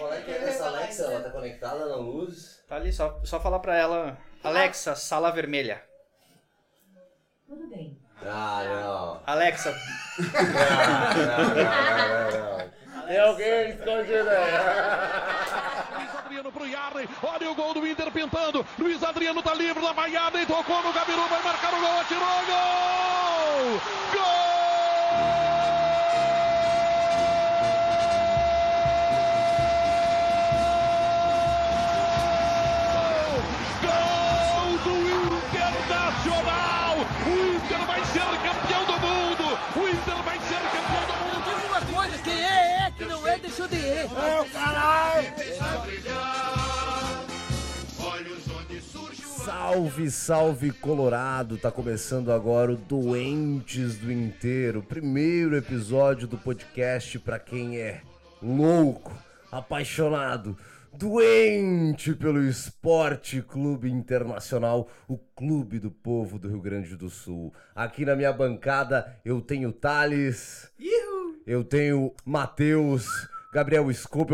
Qual é que é essa Alexa? Ela tá conectada na luz? Tá ali, só, só falar pra ela. Alexa, sala vermelha. Tudo bem. Ah, não. Alexa, Não, não, não, não. Tem alguém escondido Adriano pro Yarley. Olha o gol do Inter pintando. Luiz Adriano tá livre, lá vai Yarley, tocou no Gabiru, vai marcar o gol, atirou, gol! Gol! Ser campeão do mundo! O Inter vai ser campeão do mundo! Diz uma coisa, quem é, é, que não é, deixou de ir. Salve, salve Colorado! Tá começando agora o Doentes do Inteiro, primeiro episódio do podcast pra quem é louco, apaixonado, doente pelo Esporte Clube Internacional, o clube do povo do Rio Grande do Sul. Aqui na minha bancada eu tenho Thales, eu tenho Matheus, Gabriel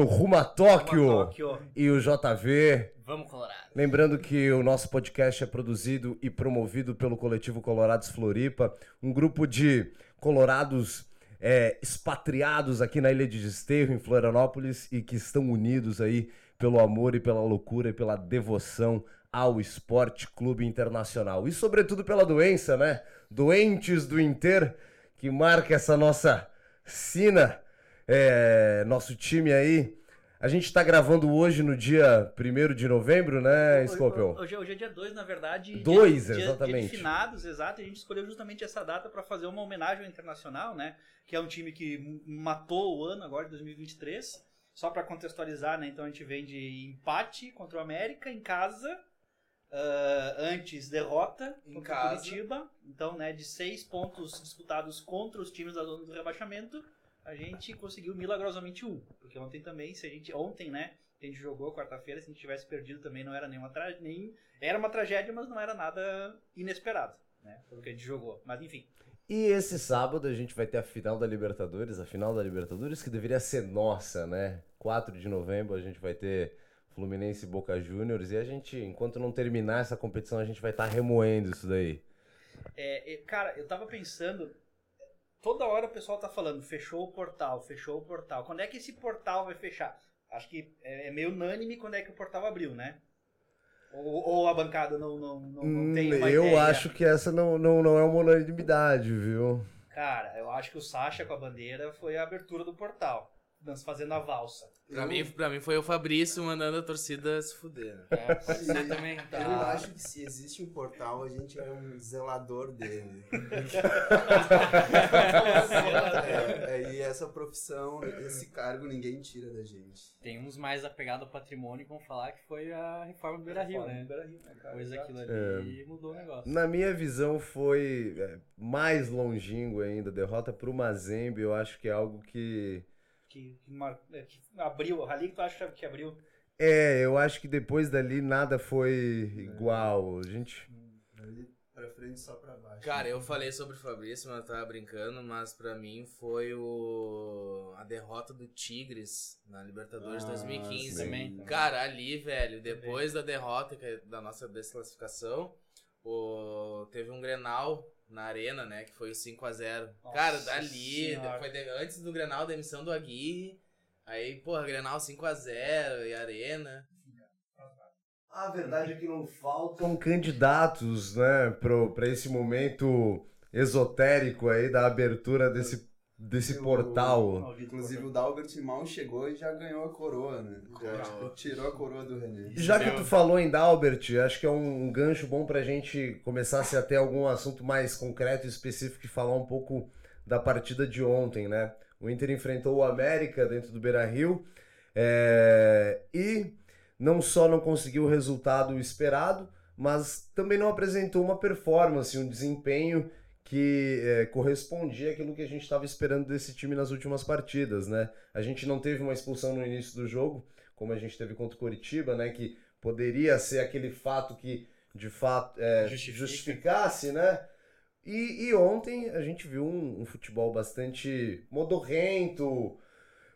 rumo a Tóquio, Rumo a Tóquio. e o JV. vamos Colorado. Lembrando que o nosso podcast é produzido e promovido pelo coletivo Colorados Floripa, um grupo de colorados é, expatriados aqui na Ilha de Desterro, em Florianópolis, e que estão unidos aí pelo amor e pela loucura e pela devoção ao Esporte Clube Internacional. E sobretudo pela doença, né? Doentes do Inter, que marca essa nossa sina, é, nosso time aí. A gente tá gravando hoje no dia 1 de novembro, né, Scopel? Hoje, hoje é dia 2, na verdade. Dois, dia, dia- exatamente. Dia de finados, exato. A gente escolheu justamente essa data para fazer uma homenagem ao Internacional, né? Que é um time que matou o ano agora de 2023. Só para contextualizar, né? Então a gente vem de empate contra o América em casa. ah, antes derrota Em contra casa. Curitiba. Então, né, de seis pontos disputados contra os times da zona do rebaixamento, a gente conseguiu milagrosamente um. Porque ontem também, se a gente. Ontem, né? A gente jogou quarta-feira, se a gente tivesse perdido também não era nenhuma tra... nem Era uma tragédia, mas não era nada inesperado, né? Pelo que a gente jogou. Mas enfim. E esse sábado a gente vai ter a final da Libertadores, a final da Libertadores que deveria ser nossa, né? 4 de novembro a gente vai ter Fluminense e Boca Juniors e a gente, enquanto não terminar essa competição, a gente vai estar remoendo isso daí. É, cara, eu tava pensando. Toda hora o pessoal tá falando, fechou o portal, fechou o portal. Quando é que esse portal vai fechar? Acho que é, é meio unânime quando é que o portal abriu, né? Ou, ou a bancada não, não, não, não tem Hum, uma eu ideia? acho que essa não, não, não é uma unanimidade, viu? Cara, eu acho que o Sacha com a bandeira foi a abertura do portal. Nós fazendo a valsa. Pra, mim, pra mim foi o Fabrício mandando a torcida se fuder. né? É, pode ser também. Eu acho que se existe um portal, a gente é um zelador dele. é, é, e essa profissão, esse cargo, ninguém tira da gente. Tem uns mais apegados ao patrimônio que vão falar que foi a reforma do Beira Rio, né? Pois aquilo ali mudou o negócio. Na minha visão foi é, mais longínquo ainda, derrota pro Mazembe, eu acho que é algo que Que, que, mar- é, que abriu, Rally que tu acha que abriu? É, eu acho que depois dali nada foi igual. A gente. Dali pra frente, só pra baixo. Cara, eu falei sobre o Fabrício, mas eu tava brincando, mas pra mim foi o a derrota do Tigres na Libertadores Ah, 2015. sim. Também. Cara, ali, velho, depois da derrota é da nossa desclassificação, o... teve um Grenal na arena, né, que foi o 5 a 0 Nossa Cara, dali, Senhora. foi de- antes do Grenal, demissão do Aguirre, aí, porra, Grenal 5 a 0 e arena. A verdade é que não faltam candidatos, né, pro, pra esse momento esotérico aí da abertura desse, desse Eu- portal. Inclusive o Dalbert mal chegou e já ganhou a coroa, né? Já Coroa. tirou a coroa do René. Já que tu falou em Dalbert, acho que é um gancho bom pra gente começar a se até algum assunto mais concreto e específico e falar um pouco da partida de ontem, né? O Inter enfrentou o América dentro do Beira-Rio é, e não só não conseguiu o resultado esperado, mas também não apresentou uma performance, um desempenho que é, correspondia àquilo que a gente estava esperando desse time nas últimas partidas, né? A gente não teve uma expulsão no início do jogo, como a gente teve contra o Coritiba, né? Que poderia ser aquele fato que de fato é, Justifica. justificasse, né? E, e ontem a gente viu um, um futebol bastante modorrento,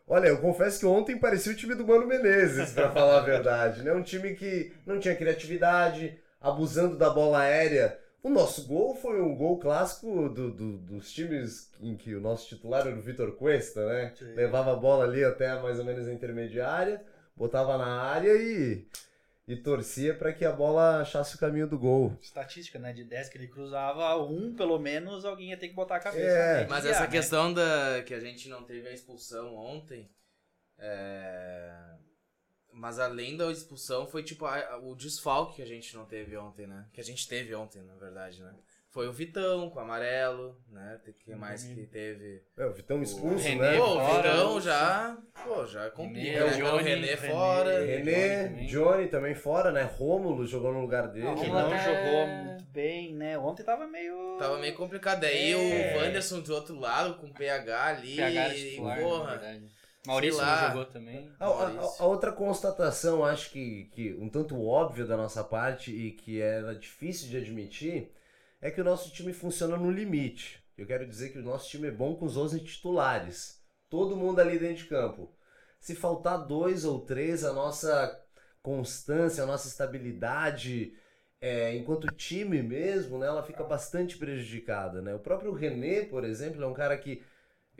Olha, eu confesso que ontem parecia o time do Mano Menezes, pra falar a verdade, né? Um time que não tinha criatividade, abusando da bola aérea. O nosso gol foi um gol clássico do, do- dos times em que o nosso titular era o Vitor Cuesta, né? Sim. Levava a bola ali até mais ou menos a intermediária, botava na área e, e torcia para que a bola achasse o caminho do gol. Estatística, né? De 10 que ele cruzava, um pelo menos alguém ia ter que botar a cabeça. É. né, Mas essa né? questão da que a gente não teve a expulsão ontem, é, mas além da expulsão foi tipo a- o desfalque que a gente não teve ontem, né? Que a gente teve ontem, na verdade, né? Foi o Vitão com amarelo, né? Tem que mais que teve. É, o Vitão expulso, René né? Pô, o Vitão o- já, pô, já complica, René, né? O Johnny, René René, fora. Renê, também. Johnny também fora, né? Rômulo jogou no lugar dele. Que não até- jogou muito bem, né? Ontem tava meio. Tava meio complicado. Daí É. o Wanderson do outro lado com PH ali. PH era e, titular, na porra. verdade. Maurício lá. jogou também. A, a- a outra constatação, acho que, que um tanto óbvia da nossa parte e que era difícil de admitir, é que o nosso time funciona no limite. Eu quero dizer que o nosso time é bom com os 11 titulares. Todo mundo ali dentro de campo. Se faltar dois ou três, a nossa constância, a nossa estabilidade, é, enquanto time mesmo, né, ela fica bastante prejudicada. Né? O próprio René, por exemplo, é um cara que.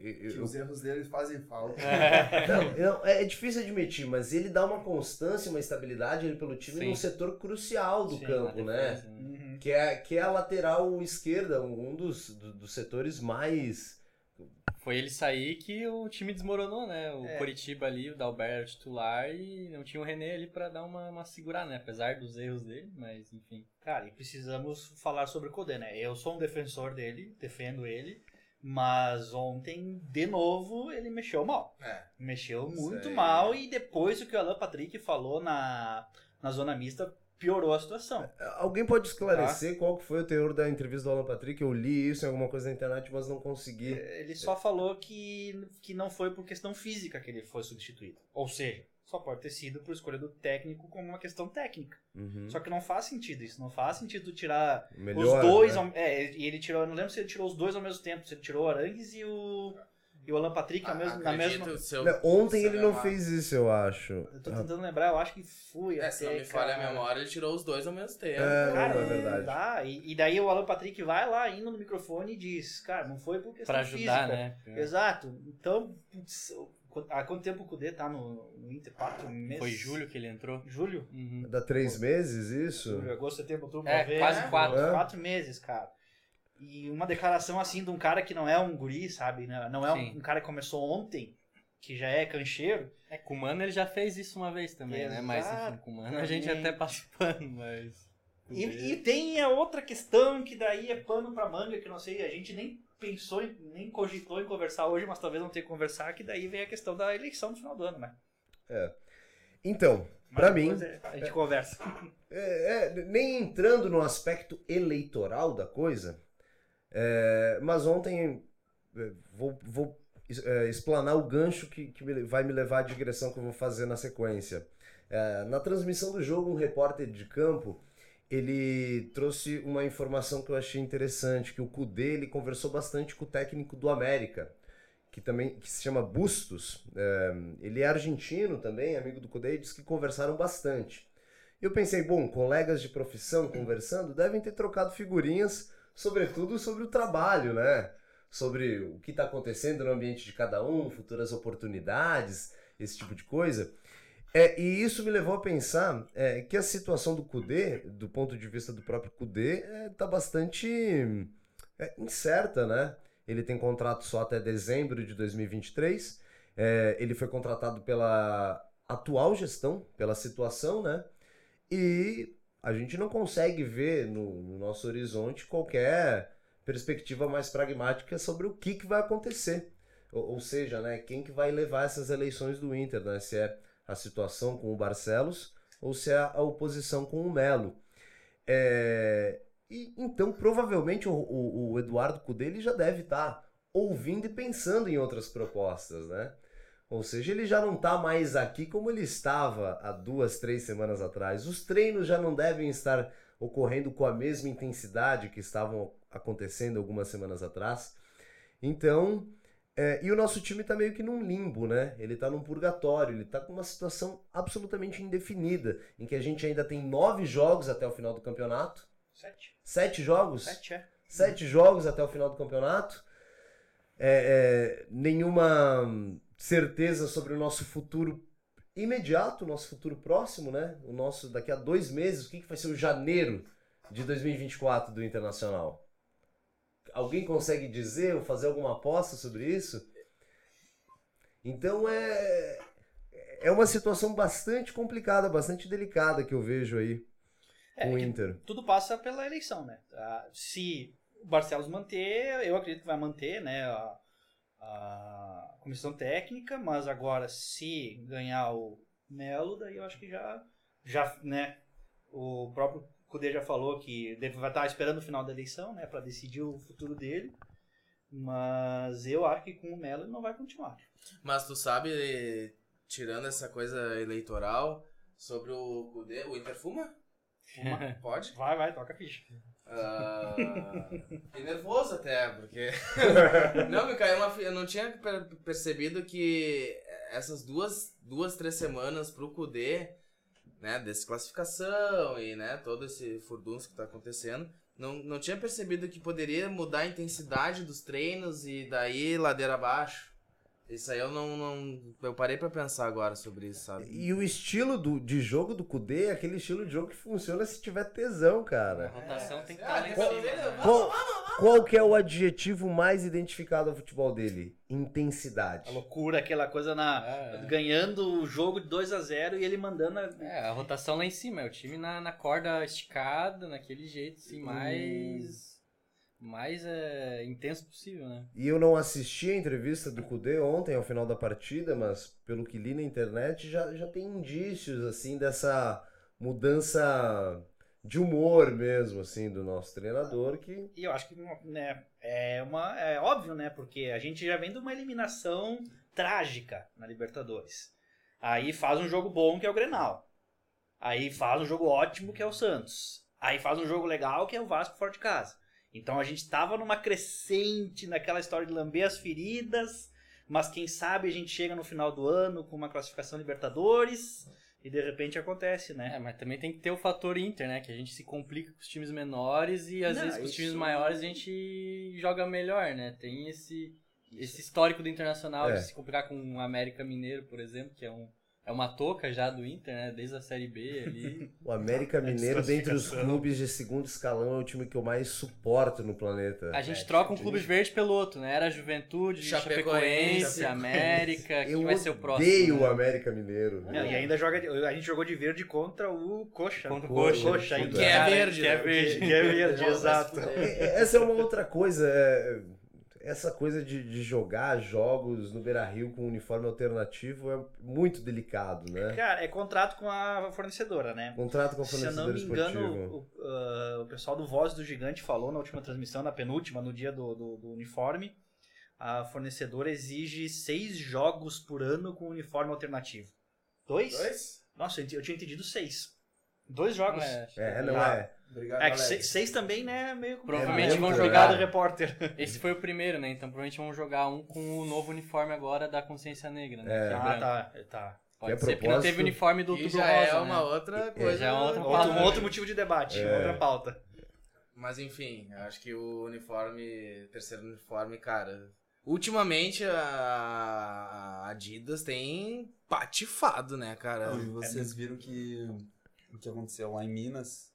Eu- Que eu- os erros deles fazem falta. não, não, é, é difícil admitir, mas ele dá uma constância, uma estabilidade ele, pelo time Sim. num setor crucial do Sim, campo, né? né? Uhum. Que é, que é a lateral esquerda, um dos, do- dos setores mais. Foi ele sair que o time desmoronou, né? O É. Coritiba ali, o Dalberto titular e não tinha o René ali pra dar uma, uma segurada, né? Apesar dos erros dele, mas enfim. Cara, e precisamos falar sobre o Kudê, né? Eu sou um defensor dele, defendo ele, mas ontem, de novo, ele mexeu mal. É. Mexeu muito aí. mal e depois o que o Alan Patrick falou na, na zona mista piorou a situação. Alguém pode esclarecer qual que foi o teor da entrevista do Alan Patrick? Eu li isso em alguma coisa na internet, mas não consegui. Ele só falou que, que não foi por questão física que ele foi substituído. Ou seja, só pode ter sido por escolha do técnico como uma questão técnica. Uhum. Só que não faz sentido isso. Não faz sentido tirar Melhor, os dois. né? ao- é, e ele tirou. eu Não lembro se ele tirou os dois ao mesmo tempo. Se ele tirou o Arangues e o. E o Alan Patrick ao mesmo, na mesma. se eu- Não, Ontem ele não fez isso, eu acho. Eu tô tentando lembrar, eu acho que fui. É, se não me falha a memória, ele tirou os dois ao mesmo tempo. É, não, Cara, é verdade. Dá. E, e daí o Alan Patrick vai lá indo no microfone e diz: Cara, não foi por questão Pra ajudar, física. né? Exato. Então, putz, há quanto tempo o Kudê tá no, no Inter? Quatro meses? Foi julho que ele entrou. Julho? Uhum. Dá três meses isso? Julho, agosto, setembro, outubro, É, novembro. quase quatro. É. Quatro meses, cara. E uma declaração assim de um cara que não é um guri, sabe? Não é um, um cara que começou ontem, que já é cancheiro. É, com o Mano ele já fez isso uma vez também, né? Mas enfim, com o Mano a gente até passa o pano, mas. E, e tem a outra questão que daí é pano pra manga, que não sei, a gente nem pensou, em- nem cogitou em conversar hoje, mas talvez não tenha que conversar, que daí vem a questão da eleição no final do ano, né? Então, Mas pra mim, é- A gente conversa. É, é, nem entrando no aspecto eleitoral da coisa, é, mas ontem é, vou, vou é, explanar o gancho que, que me- vai me levar à digressão que eu vou fazer na sequência. É, na transmissão do jogo, um repórter de campo ele trouxe uma informação que eu achei interessante, que o Cudê ele conversou bastante com o técnico do América, que também que se chama Bustos. É, ele é argentino também, amigo do Cudê, e disse que conversaram bastante. Eu pensei, bom, colegas de profissão conversando devem ter trocado figurinhas, sobretudo sobre o trabalho, né? Sobre o que está acontecendo no ambiente de cada um, futuras oportunidades, esse tipo de coisa. É, e isso me levou a pensar é, que a situação do Kudê, do ponto de vista do próprio Kudê, está bastante é, incerta, né? Ele tem contrato só até dezembro de 2023. É, ele foi contratado pela atual gestão, pela situação, né? E a gente não consegue ver no, no nosso horizonte qualquer perspectiva mais pragmática sobre o que, que vai acontecer. Ou, ou seja, né, quem que vai levar essas eleições do Inter, né? Se é a situação com o Barcelos ou se é a oposição com o Melo. É, e, então, provavelmente, o, o, o Eduardo Cudê ele já deve estar ouvindo e pensando em outras propostas, né? Ou seja, ele já não está mais aqui como ele estava há duas, três semanas atrás. Os treinos já não devem estar ocorrendo com a mesma intensidade que estavam acontecendo algumas semanas atrás. Então, É, e o nosso time tá meio que num limbo, né? Ele tá num purgatório, ele tá com uma situação absolutamente indefinida, em que a gente ainda tem nove jogos até o final do campeonato. Sete. Sete jogos? Sete, é. Sete jogos até o final do campeonato. É, é, nenhuma certeza sobre o nosso futuro imediato, o nosso futuro próximo, né? O nosso daqui a dois meses, o que, que vai ser o janeiro de 2024 do Internacional? Alguém consegue dizer ou fazer alguma aposta sobre isso? Então é é uma situação bastante complicada, bastante delicada que eu vejo aí É, com o Inter. Tudo passa pela eleição, né? Ah, Se o Barcelos manter, eu acredito que vai manter, né? A, a comissão técnica, mas agora se ganhar o Melo, daí eu acho que já, já né? O próprio Cudê já falou que deve, vai estar esperando o final da eleição, né? Para decidir o futuro dele. Mas eu acho que com o Melo ele não vai continuar. Mas tu sabe, tirando essa coisa eleitoral, sobre o Kudê, o Inter fuma? Fuma. Pode? Vai, vai, toca a ficha. Fiquei nervoso até, porque. não, me caiu uma. Eu não tinha per- percebido que essas duas, duas três semanas pro Kudê, né, desclassificação e, né, todo esse furdunço que tá acontecendo, não, não tinha percebido que poderia mudar a intensidade dos treinos e daí ladeira abaixo. Isso aí eu não. não eu parei pra pensar agora sobre isso, sabe? E o estilo do, de jogo do Kudê é aquele estilo de jogo que funciona se tiver tesão, A cara. rotação tem que Ah, estar lá em ele- cima. né? Qual, qual que é o adjetivo mais identificado ao futebol dele? Intensidade. A loucura, aquela coisa na. É. Ganhando o jogo de 2 a 0 e ele mandando. a- É, a rotação lá em cima, é o time na, na corda esticada, naquele jeito, assim, mais. mais é, intenso possível, né? E eu não assisti a entrevista do Kudê ontem, ao final da partida, mas pelo que li na internet, já, já tem indícios, assim, dessa mudança de humor mesmo, assim, do nosso treinador, que... E eu acho que né, é, uma, é óbvio, né? Porque a gente já vem de uma eliminação trágica na Libertadores. Aí faz um jogo bom, que é o Grenal. Aí faz um jogo ótimo, que é o Santos. Aí faz um jogo legal, que é o Vasco fora de casa. Então a gente tava numa crescente, naquela história de lamber as feridas, mas quem sabe a gente chega no final do ano com uma classificação Libertadores e de repente acontece, né? É, mas também tem que ter o fator Inter, né? Que a gente se complica com os times menores e às Não, vezes com os times maiores a gente joga melhor, né? Tem esse, esse histórico do Internacional É. de se complicar com o América Mineiro, por exemplo, que é um. É uma touca já do Inter, né? Desde a Série B ali. O América Mineiro, dentre os clubes de segundo escalão, é o time que eu mais suporto no planeta. A gente troca um clube verde pelo outro, né? Era Juventude, Chapecoense, Chapecoense, América, Eu quem vai ser o próximo? odeio o né? América Mineiro. Não, e ainda joga, a gente jogou de verde contra o Coxa. Contra o Coxa. Coxa Que ainda. é Cara, verde, Que é né? verde, que é verde, exato. É, Essa é uma outra coisa. é, Essa coisa de, de jogar jogos no Beira Rio com uniforme alternativo é muito delicado, né? Cara, é contrato com a fornecedora, né? Contrato com a Se eu fornecedora não me engano, o, ah, o pessoal do Voz do Gigante falou na última transmissão, na penúltima, no dia do, do, do uniforme, a fornecedora exige seis jogos por ano com uniforme alternativo. Dois? Dois? Nossa, eu tinha entendido seis. Dois jogos. É, que É, não Ah. é. Obrigado, É que Alex. seis, seis também, né, meio Provavelmente É, vão muito jogar. Obrigado, repórter. Esse foi o primeiro, né? Então provavelmente vão jogar um com o novo uniforme agora da Consciência Negra, né? É. Que é Ah, tá, tá. Pode Que é ser, porque não teve uniforme do Que Outubro já Rosa, é né? uma outra coisa. já é uma outra pauta. um outro motivo de debate, É. outra pauta. Mas enfim, acho que o uniforme, terceiro uniforme, cara. Ultimamente a Adidas tem patifado, né, cara? E vocês viram que o que aconteceu lá em Minas,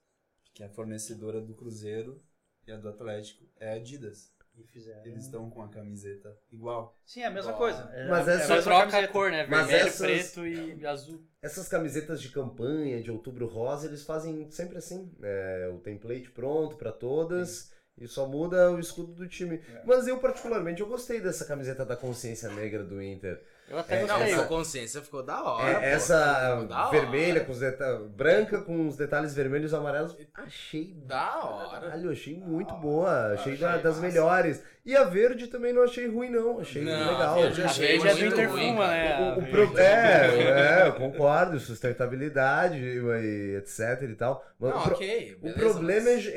que é a fornecedora do Cruzeiro e a do Atlético é a Adidas. E fizeram. Eles estão com a camiseta igual. Sim, é a mesma Ó, coisa. É, Mas é, essa a Só mesma troca a camiseta. cor, né? Mas Vermelho, essas- preto e azul. Essas camisetas de campanha, de outubro rosa, eles fazem sempre assim. É, o template pronto pra todas. E só muda o escudo do time. Mas eu, particularmente, eu gostei dessa camiseta da consciência negra do Inter. Eu até É, Não, gostei. a consciência ficou da hora. É, essa da vermelha hora. com os detalhes. Branca com os detalhes vermelhos e amarelos. Achei Da hora. Caralho, achei muito boa. Achei da- das melhores. E a verde também não achei ruim, não. Achei Não, legal. a verde eu A achei verde é do muito Interfuma, né? O- A o pro- É, é, eu concordo, sustentabilidade e etc e tal. Mas Não, o, pro- ok. o beleza, problema mas- é,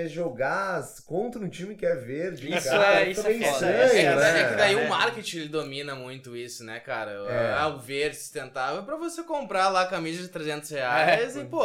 é- é jogar contra um time que é verde. Isso cara, é- isso é foda. estranho, É, que- né? é que daí É. o marketing domina muito isso, né, cara? É. Ah, o verde sustentável é pra você comprar lá a camisa de 300 reais É. e, pô,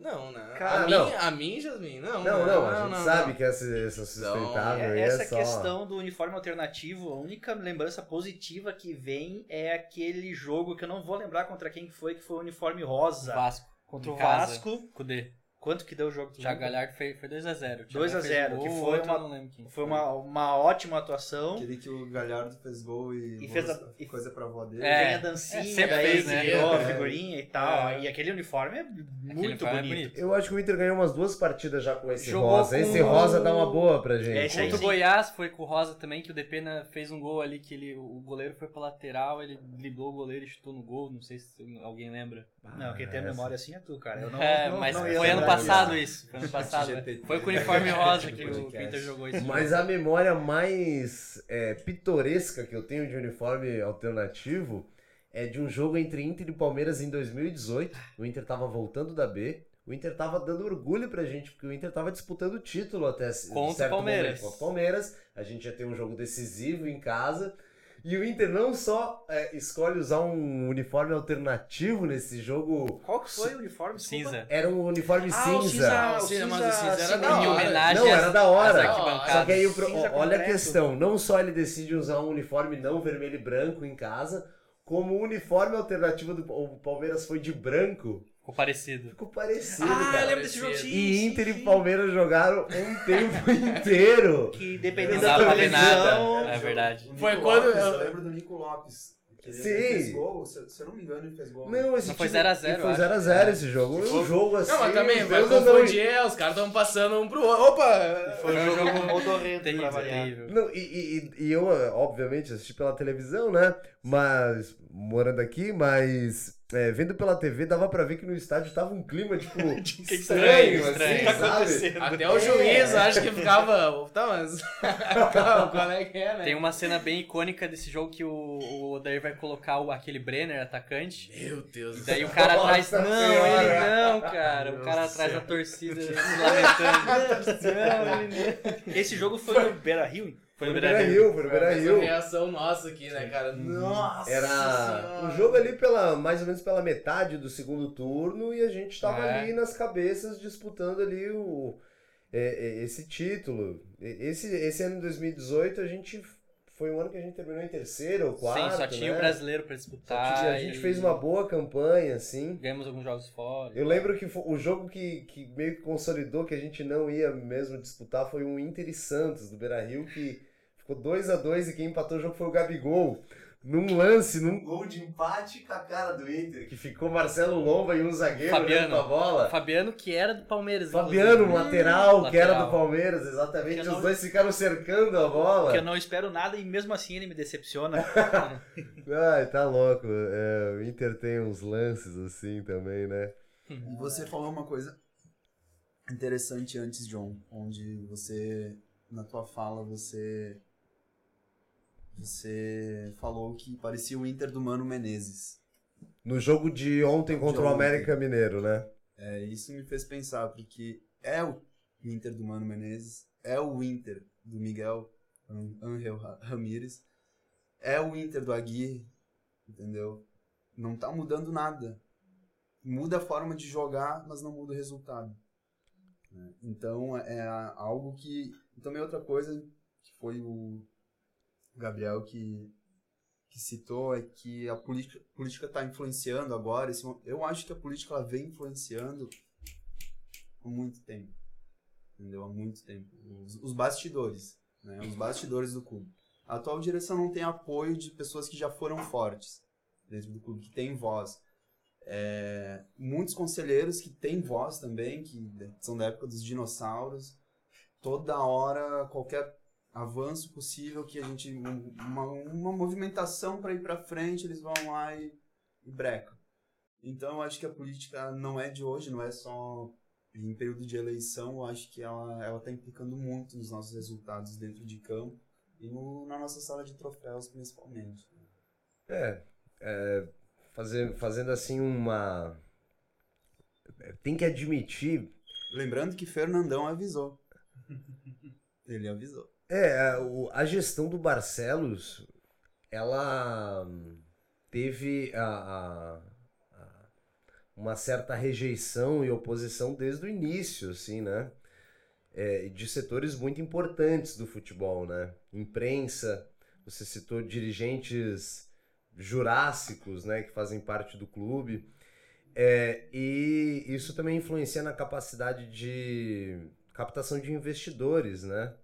não, né? Cara, a, não. mim, a mim, Jasmin, não. Não, não, a gente não, sabe não. que essa, essa sustentável aí É, é essa só... questão do uniforme alternativo, a única lembrança positiva que vem é aquele jogo que eu não vou lembrar contra quem que foi, que foi o uniforme rosa. Vasco. Contra o casa, Vasco. Com o D. Quanto que deu o jogo? Já? Galhardo foi, foi 2x0. 2 a 0, que foi uma- quem. Foi uma, uma ótima atuação. Aquele que o Galhardo fez gol e, E fez a- e- coisa pra avó dele. É. Vem a dancinha, É, daí fez, né? virou a É. figurinha e tal. É. E aquele uniforme é muito uniforme é bonito. Eu acho que o Inter ganhou umas duas partidas já com esse Jogou rosa. com Esse o- rosa dá uma boa pra gente. É, esse aí Contra o. Goiás foi com o Rosa também, que o Depena fez um gol ali que ele, o goleiro foi pra lateral, ele driblou o goleiro e chutou no gol, não sei se alguém lembra. Não, quem tem a memória assim é tu, cara. Eu não, é, não- mas não foi ano passado isso. Foi ano passado. né? Foi com o uniforme rosa que o, Inter jogou isso. Mas a memória mais é, pitoresca que eu tenho de uniforme alternativo é de um jogo entre Inter e Palmeiras em 2018. O Inter tava voltando da B. O Inter tava dando orgulho pra gente, porque o Inter tava disputando o título até Contra o Palmeiras. momento contra o Palmeiras. A gente ia ter um jogo decisivo em casa. E o Inter não só é, escolhe usar um uniforme alternativo nesse jogo, Qual que foi o uniforme? Desculpa. Cinza. era um uniforme Ah, o cinza. cinza, o cinza, mas o cinza era cinza- da hora. Não, era da hora. Só que aí, o pro- Cinza olha a questão, não só ele decide usar um uniforme não vermelho e branco em casa, como o uniforme alternativo do o Palmeiras foi de branco, Ficou parecido. ficou parecido, Ah, eu cara. lembro desse jogo. E Inter e Palmeiras jogaram um tempo inteiro. Que dependendo da televisão. nada. É verdade. Foi Nico quando Lopes, eu- eu lembro do Nico Lopes. Ele Sim. fez gol, se, eu não me engano, ele fez gol. Não, esse Não, foi time- 0 a 0, e Foi eu 0x0 acho. esse jogo. Um jogo assim. Não, mas também, os vai deuses não- confundir, é, os caras estão passando um pro outro. Opa! Foi um jogo modorrento pra variar. Não, e, e- e eu, obviamente, assisti pela televisão, né? Mas, morando aqui, mas é, vendo pela TV, dava pra ver que no estádio tava um clima, tipo, estranho, estranho. assim, Tá sabe? Até o juiz, acho que ficava. Tá, mas. Calma, qual é que é, né? Tem uma cena bem icônica desse jogo que o, o Odair vai colocar o, aquele Brenner, atacante. Meu Deus E do daí céu. o cara Nossa atrás. Não, Senhora. ele não, cara. O Deus cara atrás céu. da torcida lamentando. Não, ele não. Esse jogo foi no Beira Rio. Foi Foi no Beira. Rio, foi no Foi a Beira Rio. reação nossa aqui, né, cara? Nossa! Era Senhora. o jogo ali pela mais ou menos pela metade do segundo turno e a gente tava É. ali nas cabeças disputando ali o é, é, esse título. Esse esse ano de 2018 a gente foi um ano que a gente terminou em terceiro ou quarto, Sim, só tinha né? o brasileiro pra Só disputar. tinha- a gente e fez uma boa campanha assim. Ganhamos alguns jogos fora. Eu lembro que o jogo que, que meio que consolidou que a gente não ia mesmo disputar foi um Inter e Santos do Beira Rio, que ficou 2 a 2 e quem empatou o jogo foi o Gabigol. Num lance, num gol de empate com a cara do Inter, que ficou Marcelo Lomba e um zagueiro Fabiano. pra bola. Fabiano, que era do Palmeiras. Fabiano, um lateral, que era do Palmeiras, exatamente. Os não- dois ficaram cercando a bola. Que eu não espero nada e mesmo assim ele me decepciona. Ai, tá louco. É, o Inter tem uns lances assim também, né? E você falou uma coisa interessante antes, John, onde você, na tua fala, você você falou que parecia o Inter do Mano Menezes. No jogo de ontem contra o ontem. América Mineiro, né? É, isso me fez pensar, porque é o Inter do Mano Menezes, é o Inter do Miguel An- Angel Ra- Ramírez, é o Inter do Aguirre, entendeu? Não tá mudando nada. Muda a forma de jogar, mas não muda o resultado. né? Então é a- algo que. Também outra coisa que foi o Gabriel que, que citou é que a política está influenciando agora. esse eu acho que a política ela vem influenciando há muito tempo. Entendeu? Há muito tempo. Os, os bastidores. Né? Os bastidores do clube. A atual direção não tem apoio de pessoas que já foram fortes dentro do clube, que têm voz. É, muitos conselheiros que têm voz também, que são da época dos dinossauros. Toda hora, qualquer avanço possível que a gente um- uma, uma movimentação para ir para frente eles vão lá e, e brecam então eu acho que a política não é de hoje não é só em período de eleição eu acho que ela ela está implicando muito nos nossos resultados dentro de campo e no, na nossa sala de troféus principalmente É, é, fazendo assim uma. Tem que admitir. lembrando que Fernandão avisou ele avisou É, a- o- a gestão do Barcelos, ela hum, teve a, a- a- uma certa rejeição e oposição desde o início, assim, né? É, de setores muito importantes do futebol, né? Imprensa, você citou dirigentes jurássicos, né, que fazem parte do clube. É, e isso também influencia na capacidade de captação de investidores, né?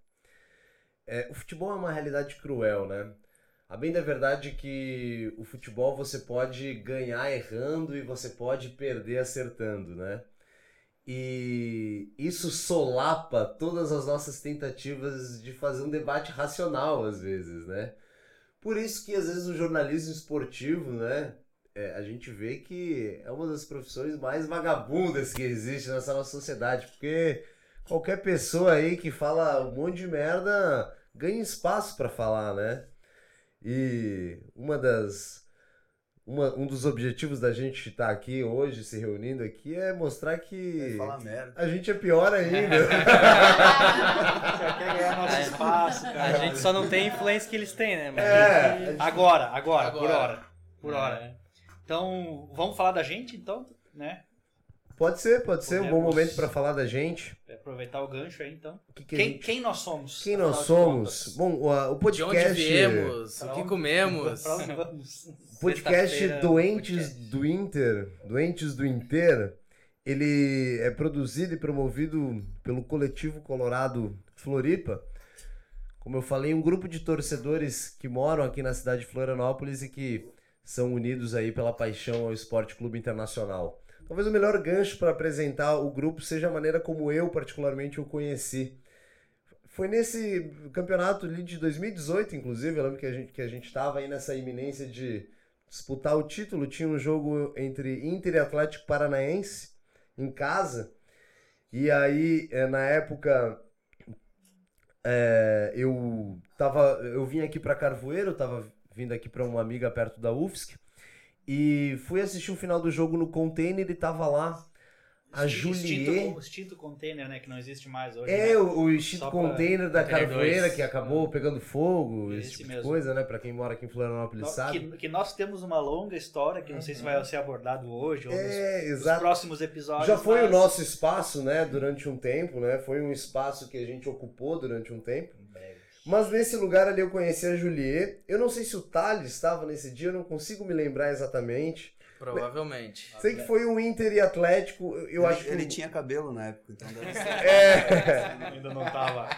É, o futebol é uma realidade cruel, né? A bem da verdade é que o futebol você pode ganhar errando e você pode perder acertando, né? E isso solapa todas as nossas tentativas de fazer um debate racional às vezes, né? Por isso que às vezes o jornalismo esportivo, né? é, a gente vê que é uma das profissões mais vagabundas que existe nessa nossa sociedade, porque qualquer pessoa aí que fala um monte de merda ganha espaço para falar, né? E uma das uma- um dos objetivos da gente estar aqui hoje, se reunindo aqui, é mostrar que merda. a gente é pior ainda. Já quer ganhar nosso espaço, A gente só não tem a influência que eles têm, né? Mas É, gente- Agora, agora, por Agora. hora. Por hora. É. Então, vamos falar da gente, então, né? Pode ser, pode ser um bom momento para falar da gente. Aproveitar o gancho aí, então. Que que Quem, gente- quem nós somos? Quem nós de somos? Bom, o, o De podcast. onde viemos? Pra O que comemos? Pra onde vamos? O podcast Doentes podcast. do Inter, Doentes do Inter, ele é produzido e promovido pelo Coletivo Colorado Floripa. Como eu falei, um grupo de torcedores que moram aqui na cidade de Florianópolis e que são unidos aí pela paixão ao Esporte Clube Internacional. Talvez o melhor gancho para apresentar o grupo seja a maneira como eu particularmente o conheci. Foi nesse campeonato de 2018, inclusive, eu lembro que a gente que a gente estava aí nessa iminência de disputar o título, tinha um jogo entre Inter e Atlético Paranaense em casa. E aí, eh, na época, eh, eu tava, eu vim aqui para Carvoeiro, eu tava vindo aqui para uma amiga perto da UFSC e fui assistir o final do jogo no container e tava lá a Juliet. Extinto, extinto container, né? Que não existe mais hoje. É, né? o, o extinto Só container da Carvoeira que acabou pegando fogo, esse Esse tipo de mesmo. coisa, né? Pra quem mora aqui em Florianópolis No- sabe. Que, que nós temos uma longa história que não sei se vai ser abordado hoje ou nos, É, nos exato. próximos episódios. Já foi mas- o nosso espaço, né, durante um tempo, né? Foi um espaço que a gente ocupou durante um tempo. Mas nesse lugar ali eu conheci a Juliet. Eu não sei se o Thales estava nesse dia, eu não consigo me lembrar exatamente. Provavelmente. Sei que foi um Inter e Atlético. Eu ele, acho que. ele tinha cabelo na época, então deve ser. É. Ainda não tava.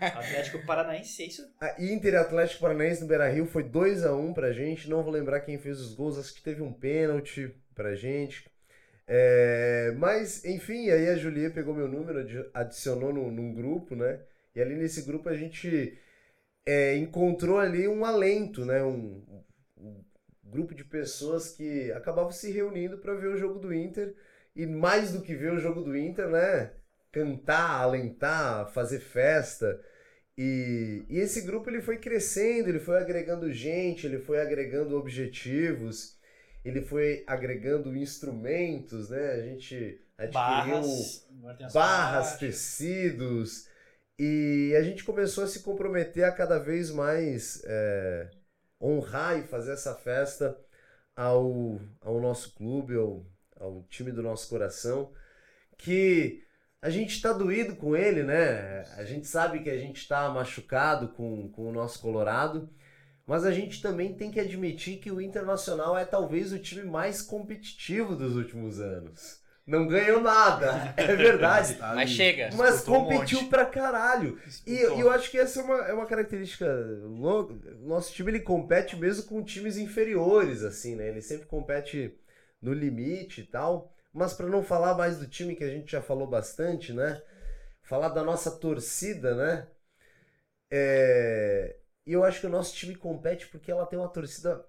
Atlético Paranaense, é isso? A Inter e Atlético Paranaense no Beira Rio foi 2 a 1 pra gente. Não vou lembrar quem fez os gols, acho que teve um pênalti pra gente. É, mas, enfim, aí a Julia pegou meu número, adi- adicionou num, num grupo, né? E ali nesse grupo a gente é, encontrou ali um alento, né? Um, um grupo de pessoas que acabavam se reunindo para ver o jogo do Inter. E mais do que ver o jogo do Inter, né? Cantar, alentar, fazer festa. E, e esse grupo ele foi crescendo, ele foi agregando gente, ele foi agregando objetivos, ele foi agregando instrumentos, né? A gente adquiriu Barras. barras, tecidos, e a gente começou a se comprometer a cada vez mais é, honrar e fazer essa festa ao, ao nosso clube, ao, ao time do nosso coração, que a gente está doído com ele, né? A gente sabe que a gente está machucado com, com o nosso Colorado, mas a gente também tem que admitir que o Internacional é talvez o time mais competitivo dos últimos anos. Não ganhou nada, é verdade. Mas chega. Mas um competiu monte. pra caralho. E Disputou. e eu acho que essa é uma, é uma característica. Nosso time ele compete mesmo com times inferiores, assim, né? Ele sempre compete no limite e tal. Mas pra não falar mais do time que a gente já falou bastante, né? Falar da nossa torcida, né? É, E eu acho que o nosso time compete porque ela tem uma torcida.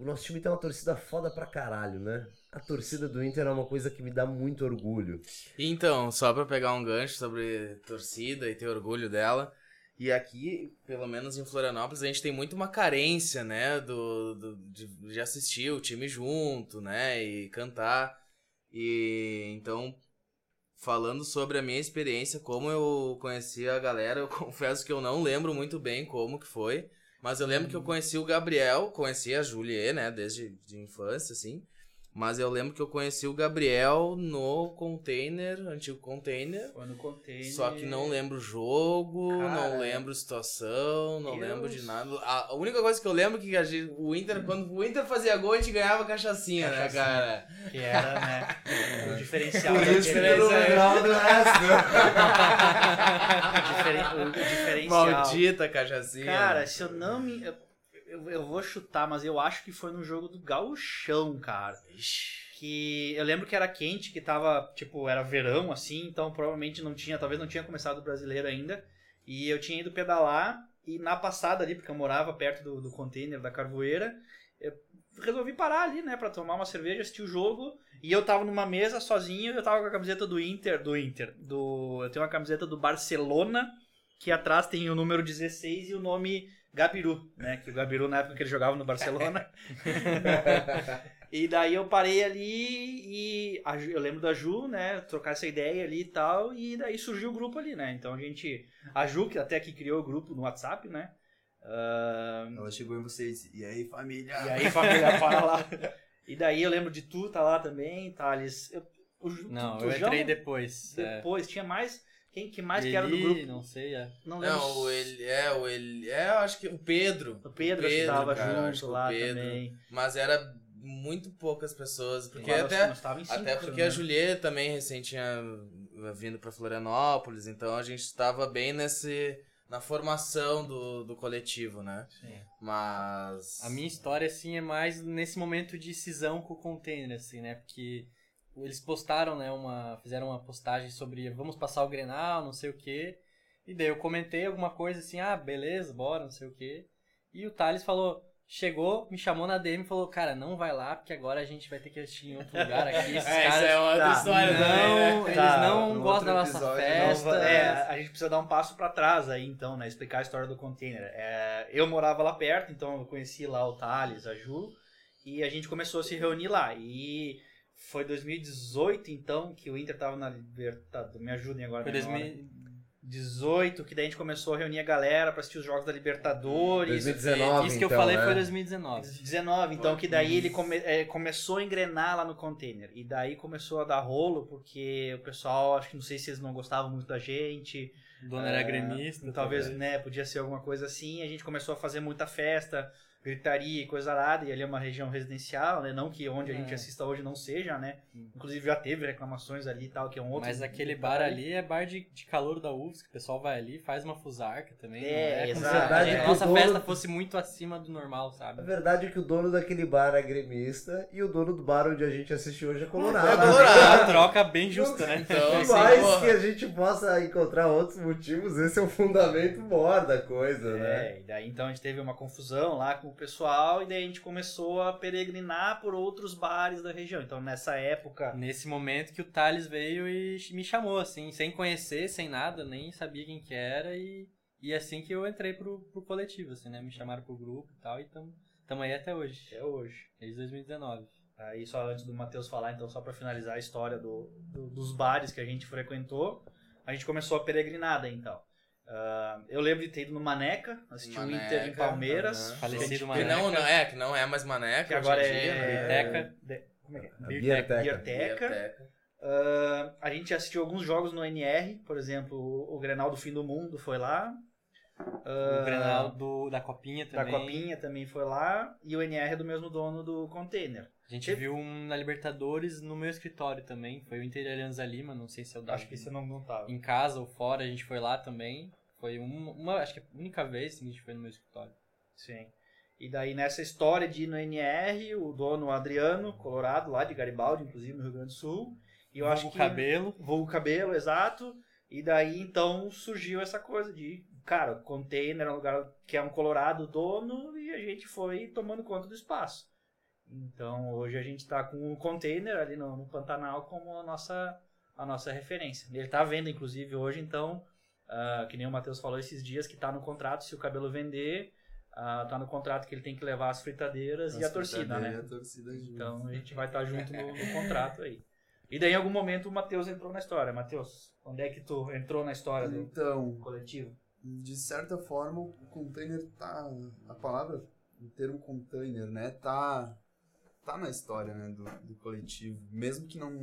O nosso time tem uma torcida foda pra caralho, né? A torcida do Inter é uma coisa que me dá muito orgulho. Então, só pra pegar um gancho sobre torcida e ter orgulho dela. E aqui, pelo menos em Florianópolis, a gente tem muito uma carência, né? Do, do- de, de assistir o time junto, né? E cantar. E então, falando sobre a minha experiência, como eu conheci a galera, eu confesso que eu não lembro muito bem como que foi. Mas eu lembro que eu conheci o Gabriel, conheci a Julie, né? Desde de infância, assim. Mas eu lembro que eu conheci o Gabriel no container, antigo container. Foi no container. Só que não lembro o jogo, Cara, não lembro situação, não eu- lembro de nada. A única coisa que eu lembro é que gente- o Inter, quando o Inter fazia gol, a gente ganhava cachaçinha, né, Cachaçinha. cara? Que era, né? O diferencial Por isso que lembrava do resto. o, o diferencial. Maldita cachaçinha. Cara, se eu não me. Eu, eu- vou chutar, mas eu acho que foi no jogo do Gauchão, cara. Que eu lembro que era quente, que tava, tipo, era verão, assim, então provavelmente não tinha, talvez não tinha começado o brasileiro ainda. E eu tinha ido pedalar, e na passada ali, porque eu morava perto do, do container da Carvoeira, eu resolvi parar ali, né, pra tomar uma cerveja, assistir o jogo. E eu tava numa mesa sozinho, eu tava com a camiseta do Inter, do Inter, do. Eu tenho uma camiseta do Barcelona, que atrás tem o número 16 e o nome Gabiru, né? Que o Gabiru na época que ele jogava no Barcelona. e daí eu parei ali e a eu lembro da Ju, né? Trocar essa ideia ali e tal, e daí surgiu o grupo ali, né? Então a gente. A Ju, que até que criou o grupo no WhatsApp, né? Ah, Ela chegou em vocês. E aí, família? e aí, família, para lá. E daí eu lembro de tu, tá lá também, Thales. Eu, o, Não, tu, eu entrei depois. é. Depois, tinha mais. Quem que mais que era do Eli, grupo? Não sei, é. Não lembro. Não, o ele é, o ele é, eu acho que o Pedro. O Pedro, acho que tava cara, acho que junto o lá Pedro. também. Mas era muito poucas pessoas, porque nós- até nós tava em cinco, Até porque não a me engano. Juliet também recém tinha vindo pra Florianópolis, então a gente estava bem nesse na formação do, do coletivo, né? Sim. Mas A minha história, assim, é mais nesse momento de cisão com o container, assim, né? Porque eles postaram, né, uma... Fizeram uma postagem sobre vamos passar o Grenal, não sei o quê. E daí eu comentei alguma coisa assim, ah, beleza, bora, não sei o quê. E o Thales falou... Chegou, me chamou na DM e falou, cara, não vai lá, porque agora a gente vai ter que assistir em outro lugar aqui. Esses É, isso caras é outra Tá. história também, né? não, eles Tá, não gostam da nossa episódio, festa. Então, é, a gente precisa dar um passo pra trás aí, então, né? Explicar a história do container. É, eu morava lá perto, então eu conheci lá o Thales, a Ju, e a gente começou a se reunir lá. E foi 2018, então, que o Inter tava na Libertadores. Me ajudem agora. Foi na memória. 2000... 18, que daí a gente começou a reunir a galera pra assistir os jogos da Libertadores. 2019, Isso que eu então, falei né? foi 2019. 19, então que daí ele come- é, começou a engrenar lá no container. E daí começou a dar rolo, porque o pessoal, acho que não sei se eles não gostavam muito da gente. O dono era É, gremista. Talvez, talvez. né, podia ser alguma coisa assim. A gente começou a fazer muita festa, gritaria e coisa arada. E ali é uma região residencial, né? Não que onde a gente É. assista hoje não seja, né? Inclusive já teve reclamações ali e tal, que é um outro. Mas aquele bar ali é bar de, de calor da UFSC, o pessoal vai ali, faz uma fusarca também. É, como exato. se a é a que nossa dono- festa fosse muito acima do normal, A sabe? verdade é que o dono daquele bar é gremista e o dono do bar onde a gente assiste hoje é colorado. É colorado. Uma troca bem justa, né? Então, Por mais porra. que a gente possa encontrar outros motivos, esse é o fundamento maior da coisa, né? É, e daí então a gente teve uma confusão lá com o pessoal e daí a gente começou a peregrinar por outros bares da região. Então nessa época. Nesse momento que o Thales veio e me chamou, assim, sem conhecer, sem nada, nem sabia quem que era e, e assim que eu entrei pro, pro coletivo, assim, né? Me chamaram pro grupo e tal e tamo, tamo aí até hoje. Até hoje. Desde 2019. Aí só antes do Matheus falar, então só pra finalizar a história do, do- dos bares que a gente frequentou, a gente começou a peregrinada então. Ah, eu lembro de ter ido no Maneca, assistir o Inter em Palmeiras. aham. Falecido Que Maneca. não, não é, que não é mais maneca, Que agora hoje em dia, é. né? De- como é que é? A Bierteca. Bierteca. Bierteca. Bierteca. Ah, a gente assistiu alguns jogos no NR, por exemplo, o, o Grenal do Fim do Mundo foi lá. O Grenal do, da Copinha Da também. Copinha também foi lá. E o NR é do mesmo dono do container. A gente viu um na Libertadores no meu escritório também. Foi o Inter Alianza Lima, não sei se é o da Acho que você não, não tava. em casa ou fora, a gente foi lá também. Foi uma, uma- acho que a única vez que a gente foi no meu escritório. Sim. E daí nessa história de ir no NR, o dono Adriano, colorado, lá de Garibaldi, inclusive no Rio Grande do Sul. E eu acho Vulgo que. cabelo. Vulgo cabelo, exato. E daí então surgiu essa coisa de cara, container é um lugar que é um colorado dono e a gente foi tomando conta do espaço. Então hoje a gente está com o container ali no, no Pantanal como a nossa, a nossa referência. Ele está vendo, inclusive, hoje, então, ah, que nem o Matheus falou esses dias, que está no contrato, se o cabelo vender, ah, tá no contrato que ele tem que levar as fritadeiras e a torcida, né? a torcida. Então a gente vai estar junto no, no contrato aí. E daí em algum momento o Matheus entrou na história. Matheus, onde é que tu entrou na história do Então, coletivo? De certa forma, o container tá. A palavra, o termo container, né? Tá. Tá na história, né? Do, do coletivo. Mesmo que não.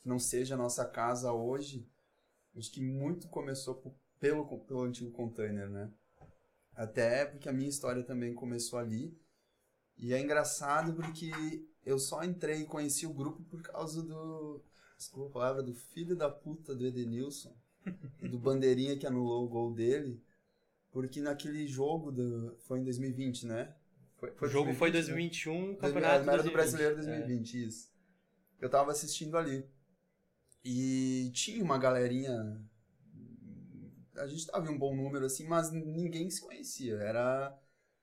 Que não seja a nossa casa hoje, acho que muito começou po- pelo, pelo antigo container, né? Até porque a minha história também começou ali. E é engraçado porque eu só entrei e conheci o grupo por causa do. Desculpa a palavra, do filho da puta do Edenilson do bandeirinha que anulou o gol dele, porque naquele jogo do, foi em 2020, né? Foi, O jogo foi 2020, né? 2021, campeonato Era do 2020. Brasileiro É. 2020, isso. Eu tava assistindo ali. E tinha uma galerinha. A gente tava em um bom número assim, mas ninguém se conhecia. Era,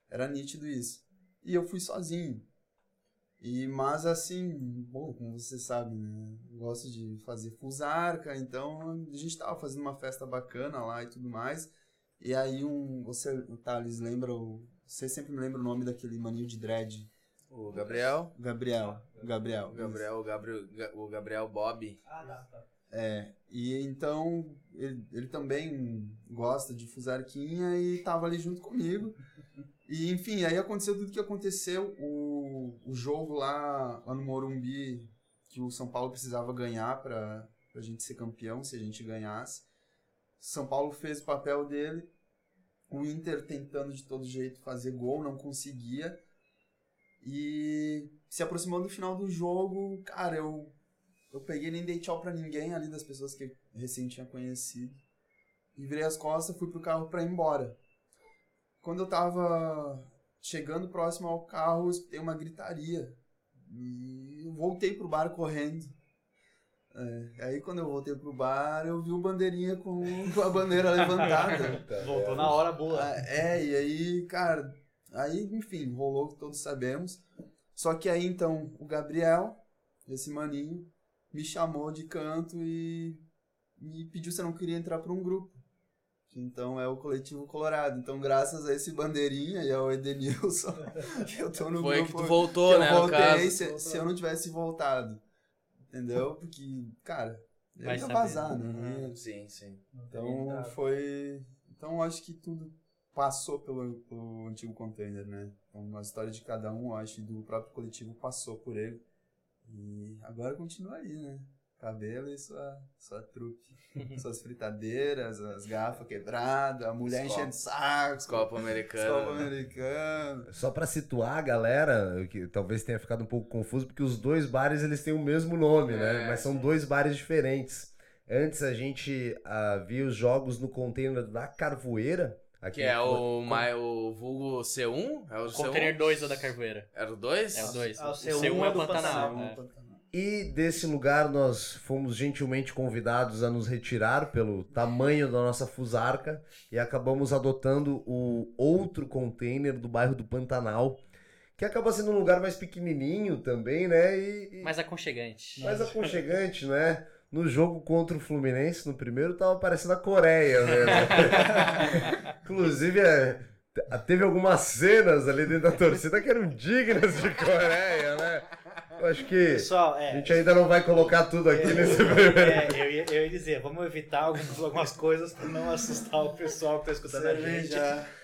era nítido isso. E eu fui sozinho. E, mas assim, bom, como você sabe, né? eu gosto de fazer fusarca, então a gente tava fazendo uma festa bacana lá e tudo mais. E aí um, você, Thales, lembra o, você sempre me lembra o nome daquele maninho de dread? O Gabriel. O Gabriel. O Gabriel. O Gabriel, o Gabriel, o Gabriel Bob. Ah, tá, tá. É, e então ele, ele também gosta de fusarquinha e tava ali junto comigo. E enfim, aí aconteceu tudo que aconteceu. O, o jogo lá, lá no Morumbi, que o São Paulo precisava ganhar pra, pra gente ser campeão, se a gente ganhasse. São Paulo fez o papel dele. O Inter tentando de todo jeito fazer gol, não conseguia. E se aproximando do final do jogo, cara, eu eu peguei nem dei tchau pra ninguém ali das pessoas que recém tinha conhecido. E virei as costas, fui pro carro pra ir embora. Quando eu tava chegando próximo ao carro, eu escutei uma gritaria. E eu voltei pro bar correndo. É, aí quando eu voltei pro bar, eu vi o bandeirinha com, com a bandeira levantada. Voltou na hora boa. Ah, É, e aí, cara, aí, enfim, rolou o que todos sabemos. Só que aí, então, o Gabriel, esse maninho, me chamou de canto e me pediu se eu não queria entrar para um grupo. Que então é o Coletivo Colorado. Então, graças a esse bandeirinha e ao Edenilson, que eu tô no Foi grupo. que tu voltou, que eu né, no voltei caso. se, se eu não tivesse voltado. Entendeu? Porque, cara, eu Vai ia saber. vazar, né? Uhum, Sim, sim. Então foi. Então eu acho que tudo passou pelo, pelo antigo container, né? Então a história de cada um, eu acho, e do próprio coletivo passou por ele. E agora continua aí, né? Cabelo e sua, sua trupe. Suas fritadeiras, as garrafas quebradas, a mulher Os enchendo copos. saco. Copa Copa Americana. né? americano. Só pra situar a galera, que talvez tenha ficado um pouco confuso, porque os dois bares eles têm o mesmo nome, né? É, Mas são dois bares diferentes. Antes a gente ah, via os jogos no container da Carvoeira. Aqui Que é o, mai- o vulgo C1? É o O C1? Container 2 é da Carvoeira. Era o 2? É o 2. Ah, o o C1 C1 é é o do Pantanal. Pantanal. é. E desse lugar nós fomos gentilmente convidados a nos retirar pelo tamanho da nossa fusarca e acabamos adotando o outro container do bairro do Pantanal, que acaba sendo um lugar mais pequenininho também, né? E, e Mais aconchegante. mais aconchegante, né? No jogo contra o Fluminense, no primeiro, tava parecendo a Coreia, né? Inclusive, é, te- teve algumas cenas ali dentro da torcida que eram dignas de Coreia, né? Eu acho que Pessoal, a é. gente ainda não vai colocar tudo aqui nesse primeiro. É, eu, ia, eu ia dizer, vamos evitar algumas, algumas coisas pra não assustar o pessoal que tá escutando a gente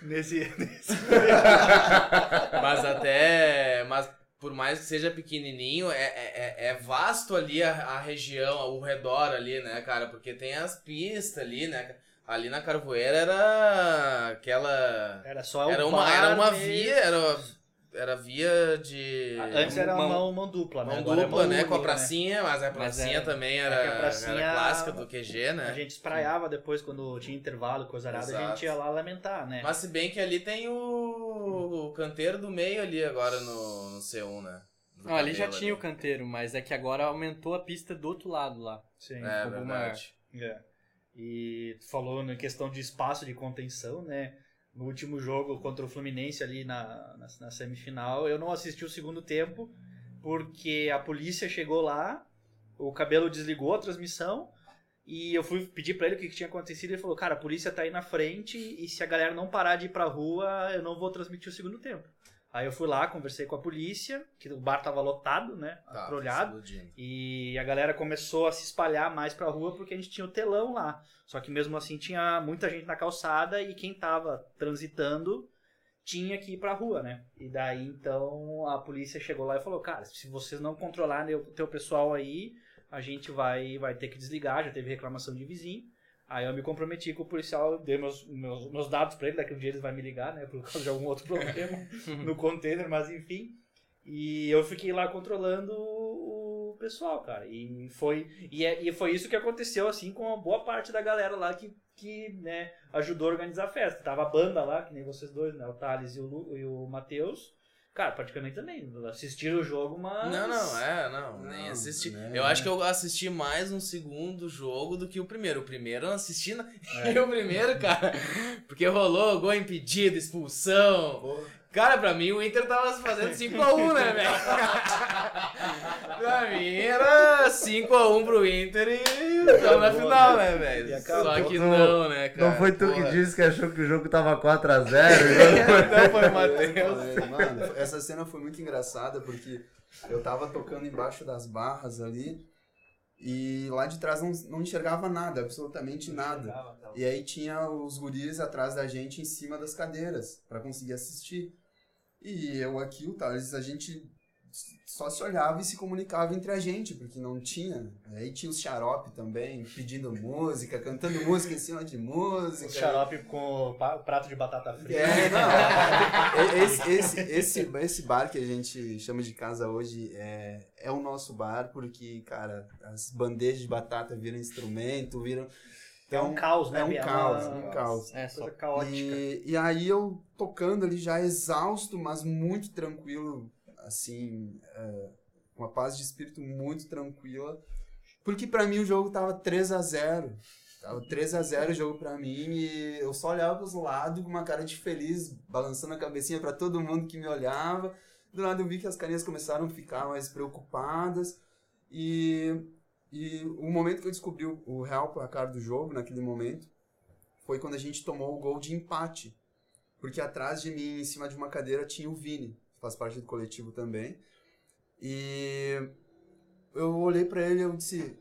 nesse, nesse Mas até. Mas por mais que seja pequenininho, é, é, é- é vasto ali a, a região, o redor ali, né, cara? Porque tem as pistas ali, né? Ali na Carvoeira era aquela. Era só Era uma, bar era uma via, era, era via de. Antes era Mão- mão, mão dupla, né? Mão Agora é dupla, mão né? Com a única, né? pracinha, mas a Mas pracinha é- também era, é que a pracinha- era clássica do QG, né? A gente espraiava depois quando tinha intervalo, coisa arada, a gente ia lá lamentar, né? Mas se bem que ali tem o, o canteiro do meio ali agora no, no C1, né? Não, ali já tinha o canteiro, mas é que agora aumentou a pista do outro lado lá. Sim. É ficou verdade. É. E tu falou na questão de espaço de contenção, né? No último jogo contra o Fluminense ali na, na, na semifinal, eu não assisti o segundo tempo porque a polícia chegou lá, o cabelo desligou a transmissão e eu fui pedir pra ele o que, que tinha acontecido. Ele falou: Cara, a polícia tá aí na frente e se a galera não parar de ir pra rua, eu não vou transmitir o segundo tempo. Aí eu fui lá, conversei com a polícia, que o bar tava lotado, né? Tá, Atrolhado. explodindo. E a galera começou a se espalhar mais pra rua porque a gente tinha o telão lá. Só que mesmo assim tinha muita gente na calçada e quem tava transitando tinha que ir pra rua, né? E daí então a polícia chegou lá e falou: Cara, se vocês não controlarem o teu pessoal aí, a gente vai, vai ter que desligar. Já teve reclamação de vizinho. Aí eu me comprometi com o policial, dei meus, meus, meus dados pra ele, daqui um dia ele vai me ligar, né? Por causa de algum outro problema no container, mas enfim. E eu fiquei lá controlando o pessoal, cara. E foi, e, é- e foi isso que aconteceu, assim, com uma boa parte da galera lá que, que né, ajudou a organizar a festa. Tava a banda lá, que nem vocês dois, né? O Thales e o, Lu, e o Matheus. Cara, praticamente também. Assistiram o jogo, mas. Não, não, é, não, nem Não, assisti. né? Eu acho que eu assisti mais um segundo jogo do que o primeiro. O primeiro eu não assisti, na... É. e o primeiro, cara, porque rolou gol impedido, expulsão. Cara, pra mim o Inter tava fazendo 5x1, né, velho? pra mim era 5x1 pro Inter e tamo na final, né, velho? Só que Não- não, né, cara? Não foi tu Porra. que disse que achou que o jogo tava 4x0? Não foi o Matheus. Mano, essa cena foi muito engraçada porque eu tava tocando embaixo das barras ali e lá de trás não, não enxergava nada, absolutamente nada. E aí tinha os guris atrás da gente em cima das cadeiras pra conseguir assistir. E eu aqui, o Thales, a gente só se olhava e se comunicava entre a gente, porque não tinha. Aí tinha os xarope também, pedindo música, cantando música em cima de música. O xarope com prato de batata frita. É, não. Esse, esse, esse, esse bar que a gente chama de casa hoje é, é o nosso bar, porque, cara, as bandejas de batata viram instrumento, viram. É um caos, né? É um Bia? caos, um caos. É, só Coisa caótica. E, e aí eu tocando ali já exausto, mas muito tranquilo, assim, é, com uma paz de espírito muito tranquila. Porque pra mim o jogo tava 3 a 0 Tava 3 a 0 o jogo pra mim e eu só olhava pros lados com uma cara de feliz, balançando a cabecinha pra todo mundo que me olhava. Do lado eu vi que as carinhas começaram a ficar mais preocupadas e, e o momento que eu descobri o, real placar do jogo, naquele momento, foi quando a gente tomou o gol de empate. Porque atrás de mim, em cima de uma cadeira, tinha o Vini, que faz parte do coletivo também. E eu olhei pra ele e eu disse.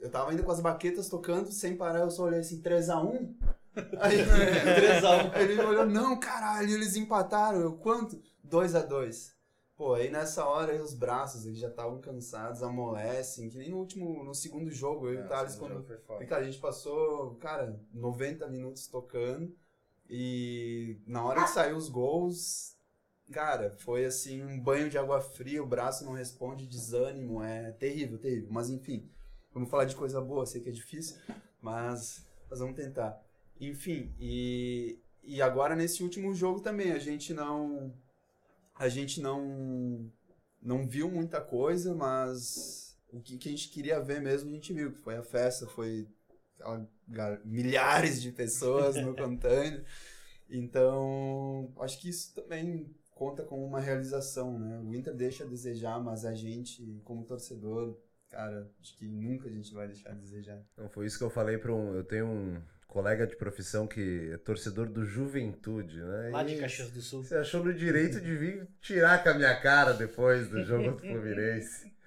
Eu tava ainda com as baquetas tocando, sem parar, eu só olhei assim, 3x1. Aí 3x1. ele olhou, não, caralho, eles empataram. Eu, quanto? 2x2. Pô, aí nessa hora aí os braços, eles já estavam cansados, amolecem, que nem no último, no segundo jogo, eu e o Thales, quando cara, a gente passou, cara, 90 minutos tocando. E na hora que saiu os gols, cara, foi assim, um banho de água fria, o braço não responde, desânimo, é terrível, terrível. Mas enfim, vamos falar de coisa boa, sei que é difícil, mas nós vamos tentar. Enfim, e, e agora nesse último jogo também, a gente não. A gente não. Não viu muita coisa, mas o que, que a gente queria ver mesmo, a gente viu, que foi a festa, foi milhares de pessoas no container. Então, acho que isso também conta como uma realização, né? O Inter deixa a desejar, mas a gente, como torcedor, cara, acho que nunca a gente vai deixar a desejar. Não, foi isso que eu falei para um. Eu tenho um colega de profissão que é torcedor do Juventude, né? Lá de Caxias do Sul. Você achou no direito de vir tirar com a minha cara depois do jogo do Fluminense.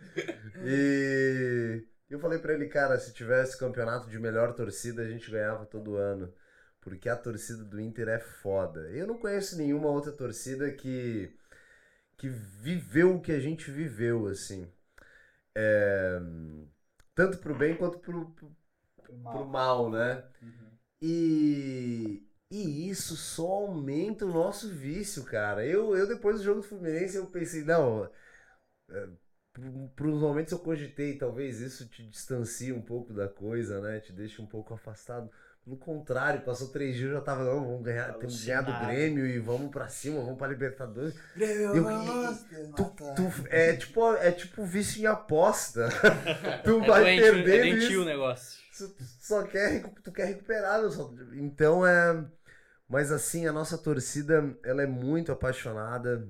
E eu falei pra ele, cara, se tivesse campeonato de melhor torcida, a gente ganhava todo ano. Porque a torcida do Inter é foda. Eu não conheço nenhuma outra torcida que, que viveu o que a gente viveu, assim. É, tanto pro bem quanto pro, pro, pro mal, né? E, e isso só aumenta o nosso vício, cara. Eu, eu depois do jogo do Fluminense, eu pensei, não, por, uns momentos eu cogitei, talvez isso te distancie um pouco da coisa, né? Te deixe um pouco afastado. Pelo contrário, passou três dias, eu já tava, não, vamos ganhar, temos que ganhar do. Grêmio e vamos pra cima, vamos pra Libertadores. Grêmio, Eu- vamos! Tu, tu- é tipo, é tipo vício em aposta. tu É vai doente, é perdendo doentio isso. o negócio. Tu só quer, tu quer recuperar, só- então é, mas assim a nossa torcida ela é muito apaixonada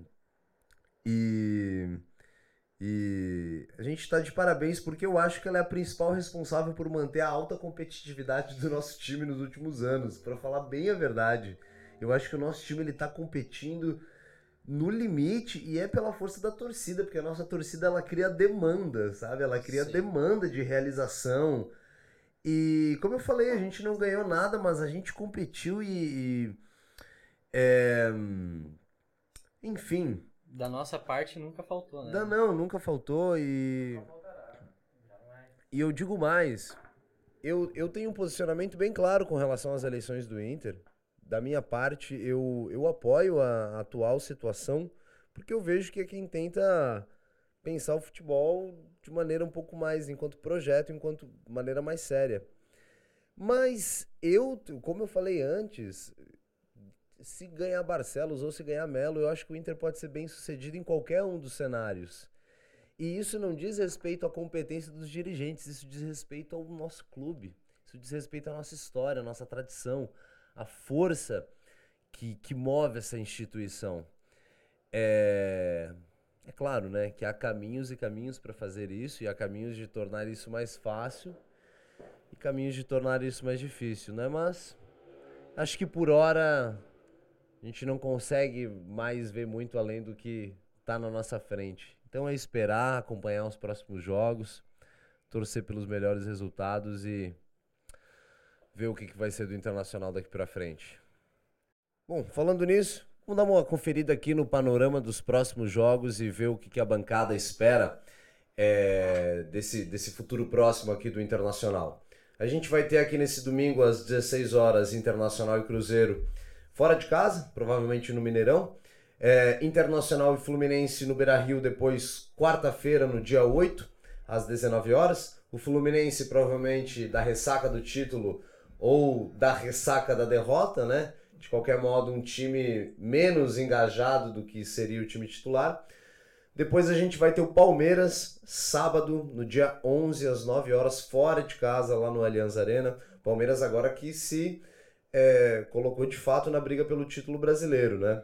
e e a gente está de parabéns porque eu acho que ela é a principal responsável por manter a alta competitividade do nosso time nos últimos anos, Pra falar bem a verdade. Eu acho que o nosso time ele tá competindo no limite e é pela força da torcida, porque a nossa torcida ela cria demanda, sabe? Ela cria Sim. demanda de realização. E como eu falei, a gente não ganhou nada, mas a gente competiu e. e, é, enfim, Da nossa parte nunca faltou, né? não, não, nunca faltou e. E eu digo mais. Eu, eu tenho um posicionamento bem claro com relação às eleições do Inter. Da minha parte, eu, eu apoio a atual situação, porque eu vejo que é quem tenta pensar o futebol de maneira um pouco mais, enquanto projeto, enquanto maneira mais séria. Mas eu, como eu falei antes, se ganhar Barcelos ou se ganhar Melo, eu acho que o Inter pode ser bem sucedido em qualquer um dos cenários. E isso não diz respeito à competência dos dirigentes, isso diz respeito ao nosso clube. Isso diz respeito à nossa história, à nossa tradição, à força que, que move essa instituição. É, é claro, né, que há caminhos e caminhos para fazer isso, e há caminhos de tornar isso mais fácil e caminhos de tornar isso mais difícil, né? Mas acho que por hora a gente não consegue mais ver muito além do que tá na nossa frente. Então é esperar, acompanhar os próximos jogos, torcer pelos melhores resultados e ver o que, que vai ser do Internacional daqui pra frente. Bom, falando nisso, vamos dar uma conferida aqui no panorama dos próximos jogos e ver o que, que a bancada espera é, desse, desse futuro próximo aqui do Internacional. A gente vai ter aqui nesse domingo às 16 horas Internacional e Cruzeiro fora de casa, provavelmente no Mineirão. É, Internacional e Fluminense no Beira Rio depois, quarta-feira, no dia 8, às 19 horas. O Fluminense provavelmente da ressaca do título ou da ressaca da derrota, né? De qualquer modo, um time menos engajado do que seria o time titular. Depois a gente vai ter o Palmeiras, sábado, no dia 11, às 9 horas, fora de casa, lá no Allianz Arena. Palmeiras agora que se é, colocou de fato na briga pelo título brasileiro, né?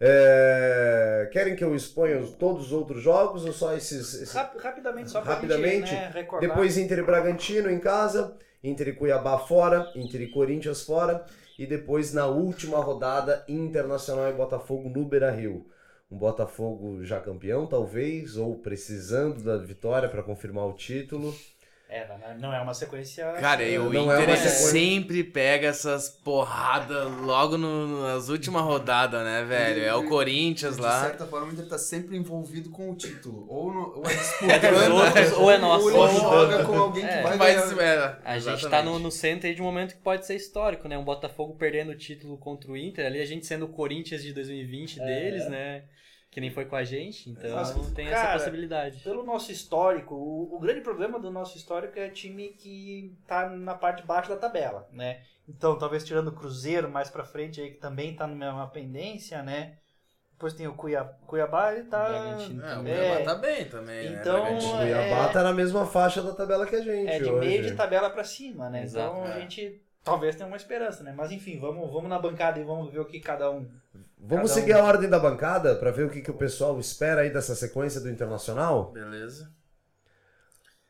É, querem que eu exponha os- todos os outros jogos ou só esses? esses- Rap- rapidamente, só pra Rapidamente, gente né, recordar. Depois Inter e Bragantino em casa, Inter e Cuiabá fora, Inter e Corinthians fora. E depois na última rodada, Internacional e Botafogo no Beira-Rio. Um Botafogo já campeão, talvez, ou precisando da vitória para confirmar o título. É, não- é uma sequência. Cara, e o Não é Inter sequência- sempre pega essas porradas logo no- nas últimas rodadas, né, velho? É o Corinthians De lá. certa forma, o Inter tá sempre envolvido com o título. Ou, no, ou é É dos disputando, outros, ou é nosso. ou ele joga com alguém que É. vai Mas, ganhar. é, A gente tá no, no centro aí de um momento que pode ser histórico, né? Um Botafogo perdendo o título contra o Inter, ali a gente sendo o Corinthians de 2020 deles, né? Que nem foi com a gente, então Mas, tem cara, essa possibilidade. Pelo nosso histórico, o, o grande problema do nosso histórico é time que tá na parte de baixo da tabela, né? Então, talvez tirando o Cruzeiro mais pra frente aí, que também tá numa pendência, né? Depois tem o Cuiabá, Cuiabá ele tá... Bragantino É, o É. Cuiabá tá bem também, né? Então, Bragantino. O Cuiabá é- tá na mesma faixa da tabela que a gente É de hoje. meio de tabela pra cima, né? Exato, então é. a gente talvez tenha uma esperança, né? Mas enfim, vamos, vamos na bancada e vamos ver o que cada um. Vamos Cada um. seguir a ordem da bancada para ver o que, que o pessoal espera aí dessa sequência do Internacional? Beleza.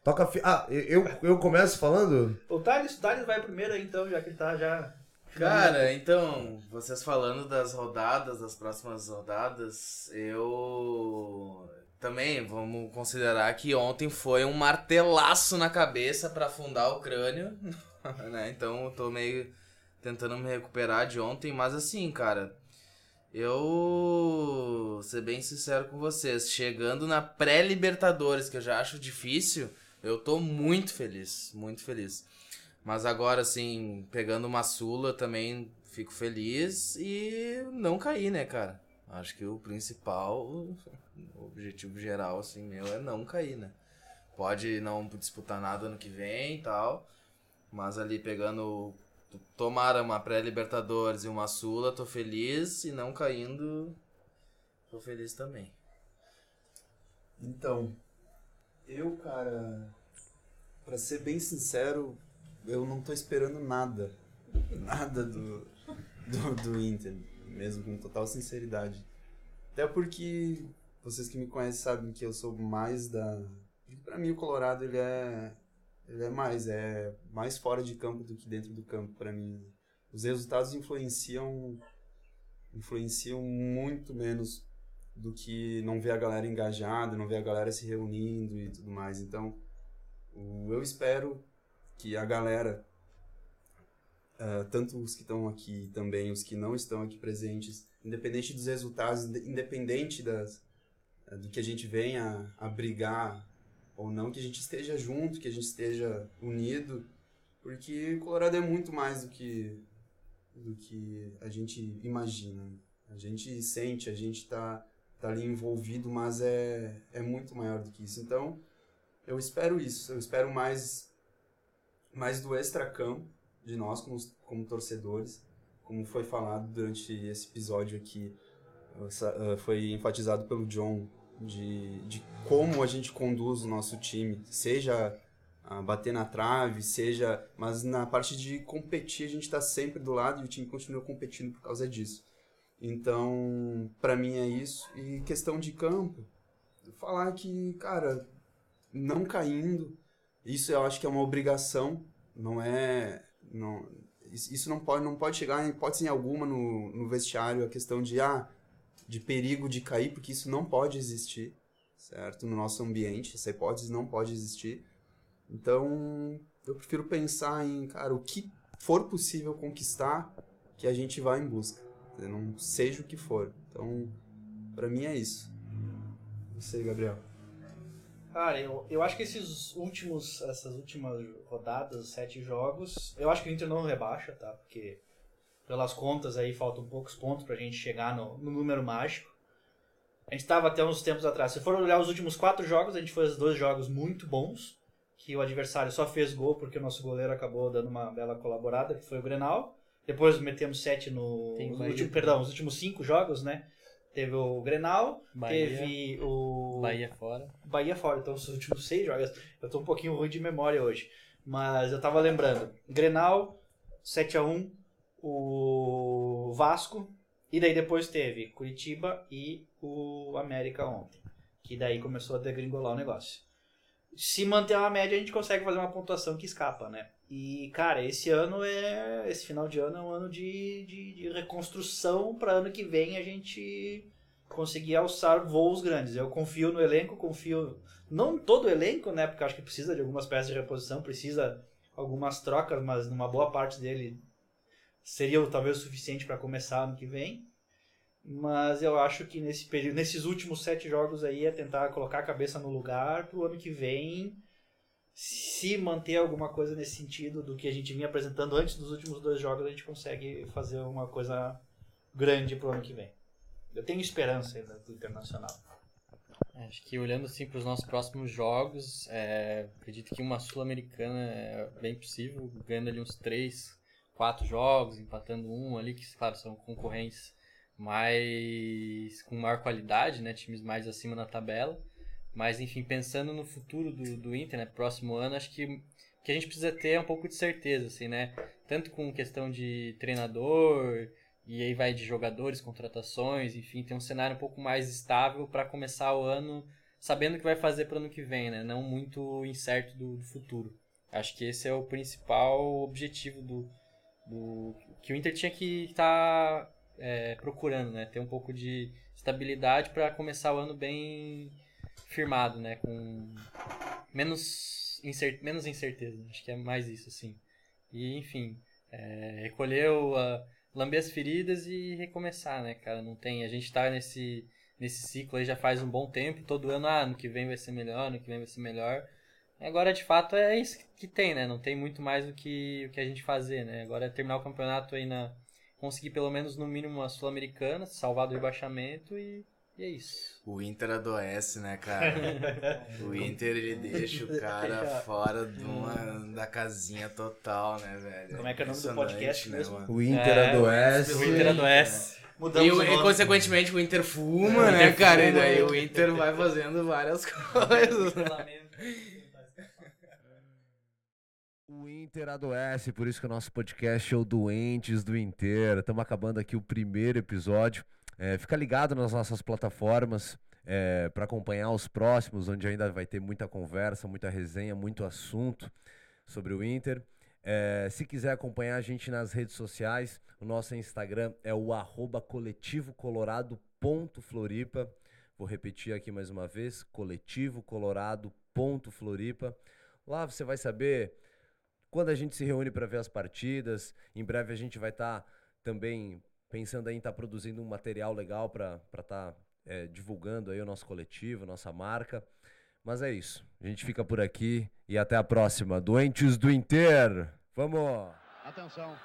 Toca. Fi... Ah, eu, eu começo falando? O Thales, o Thales vai primeiro aí, então, já que ele tá já. Cara, então, vocês falando das rodadas, das próximas rodadas, eu também vamos considerar que ontem foi um martelaço na cabeça pra afundar o crânio, né? Então eu tô meio tentando me recuperar de ontem, mas assim, cara, eu ser bem sincero com vocês, chegando na pré-Libertadores, que eu já acho difícil, eu tô muito feliz, muito feliz. Mas agora, assim, pegando uma Sula também fico feliz e não cair, né, cara? Acho que o principal, o objetivo geral, assim, meu, é não cair, né? Pode não disputar nada ano que vem e tal, mas ali pegando tomara uma pré-Libertadores e uma Sula, tô feliz. E não caindo, tô feliz também. Então, eu, cara, pra ser bem sincero, eu não tô esperando nada. Nada do, do, do Inter, mesmo com total sinceridade. Até porque vocês que me conhecem sabem que eu sou mais da. Pra mim, o Colorado ele é. É mais, é mais fora de campo do que dentro do campo, pra mim. Os resultados influenciam influenciam muito menos do que não ver a galera engajada, não ver a galera se reunindo e tudo mais. Então, o- eu espero que a galera, ah, tanto os que estão aqui também, os que não estão aqui presentes, independente dos resultados, inde- independente das, ah, do que a gente venha a brigar ou não, que a gente esteja junto, que a gente esteja unido, porque Colorado é muito mais do que do que a gente imagina. A gente sente, a gente está tá ali envolvido, mas é, é muito maior do que isso. Então, eu espero isso. Eu espero mais, mais do extracampo de nós como, como torcedores. Como foi falado durante esse episódio aqui, ah, foi enfatizado pelo John de, de como a gente conduz o nosso time, seja a bater na trave, seja. Mas na parte de competir, a gente está sempre do lado e o time continua competindo por causa disso. Então, para mim é isso. E questão de campo, falar que, cara, não caindo, isso eu acho que é uma obrigação, não é. Não, isso não pode, não pode chegar em hipótese alguma no, no vestiário a questão de, ah, de perigo de cair, porque isso não pode existir, certo? No nosso ambiente, essa hipótese não pode existir. Então, eu prefiro pensar em, cara, o que for possível conquistar, que a gente vai em busca. Não seja o que for. Então, pra mim é isso. Sei, Gabriel. Cara, eu, eu acho que esses últimos, essas últimas rodadas, sete jogos, eu acho que o Inter não rebaixa, tá? Porque pelas contas aí faltam poucos pontos pra gente chegar no, no número mágico. A gente estava até uns tempos atrás. Se for olhar os últimos quatro jogos, a gente fez dois jogos muito bons, que o adversário só fez gol porque o nosso goleiro acabou dando uma bela colaborada, que foi o Grenal. Depois metemos sete no. Tem Bahia. últimos- perdão, os últimos cinco jogos, né? Teve o Grenal, Bahia. teve o. Bahia fora. Bahia fora, então os últimos seis jogos. Eu tô um pouquinho ruim de memória hoje. Mas eu tava lembrando. Grenal, 7x1, o Vasco. E daí depois teve Curitiba e o América ontem. Que daí começou a degringolar o negócio. Se manter uma média, a gente consegue fazer uma pontuação que escapa, né? E, cara, esse ano é. Esse final de ano é um ano de, de, de reconstrução para ano que vem a gente conseguir alçar voos grandes. Eu confio no elenco, confio. Não todo o elenco, né? Porque acho que precisa de algumas peças de reposição, precisa algumas trocas, mas numa boa parte dele seria talvez o suficiente para começar ano que vem. Mas eu acho que nesse período, nesses últimos sete jogos aí é tentar colocar a cabeça no lugar pro ano que vem se manter alguma coisa nesse sentido do que a gente vinha apresentando antes dos últimos dois jogos, a gente consegue fazer uma coisa grande pro ano que vem. Eu tenho esperança ainda do Internacional. É, Acho que olhando assim para os nossos próximos jogos, é, acredito que uma Sul-Americana é bem possível, ganhando ali uns 3, 4 jogos, empatando um ali, que claro, são concorrentes mais com maior qualidade, né, times mais acima na tabela. Mas enfim, pensando no futuro do, do Inter, né, próximo ano, acho que que a gente precisa ter é um pouco de certeza, assim, né? Tanto com questão de treinador, e aí vai de jogadores, contratações, enfim, tem um cenário um pouco mais estável para começar o ano sabendo o que vai fazer para o ano que vem, né? Não muito incerto do, do futuro. Acho que esse é o principal objetivo do, do que o Inter tinha que estar é, procurando, né? Ter um pouco de estabilidade para começar o ano bem firmado, né? Com menos, incer menos incerteza. Acho que é mais isso, assim. E, enfim, é, recolher o, a, lamber as feridas e recomeçar, né, cara? Não tem. A gente tá nesse, nesse ciclo aí já faz um bom tempo, todo ano, ah, ano que vem vai ser melhor, ano que vem vai ser melhor. Agora, de fato, é isso que tem, né? Não tem muito mais o que, o que a gente fazer, né? Agora é terminar o campeonato aí na. conseguir pelo menos no mínimo a Sul-Americana, salvar do rebaixamento e, E é isso. O Inter adoece, né, cara? o Inter, ele deixa o cara fora de uma, da casinha total, né, velho? Como é que é o nome do podcast né, mesmo? mano? O Inter É, adoece. O Inter adoece. E, Mudamos o- o e, consequentemente o Inter fuma, né, cara? E daí o Inter vai fazendo várias coisas. né? Inter adoece, por isso que o nosso podcast é o Doentes do Inter. Estamos acabando aqui o primeiro episódio. É, fica ligado nas nossas plataformas para acompanhar os próximos, onde ainda vai ter muita conversa, muita resenha, muito assunto sobre o Inter. É, se quiser acompanhar a gente nas redes sociais, o nosso Instagram é o arroba coletivocolorado.floripa. Vou repetir aqui mais uma vez, coletivocolorado.floripa. Lá você vai saber quando a gente se reúne para ver as partidas. Em breve a gente vai estar também pensando em estar produzindo um material legal para estar divulgando aí o nosso coletivo, nossa marca. Mas é isso. A gente fica por aqui e até a próxima. Doentes do Inter. Vamos! Atenção.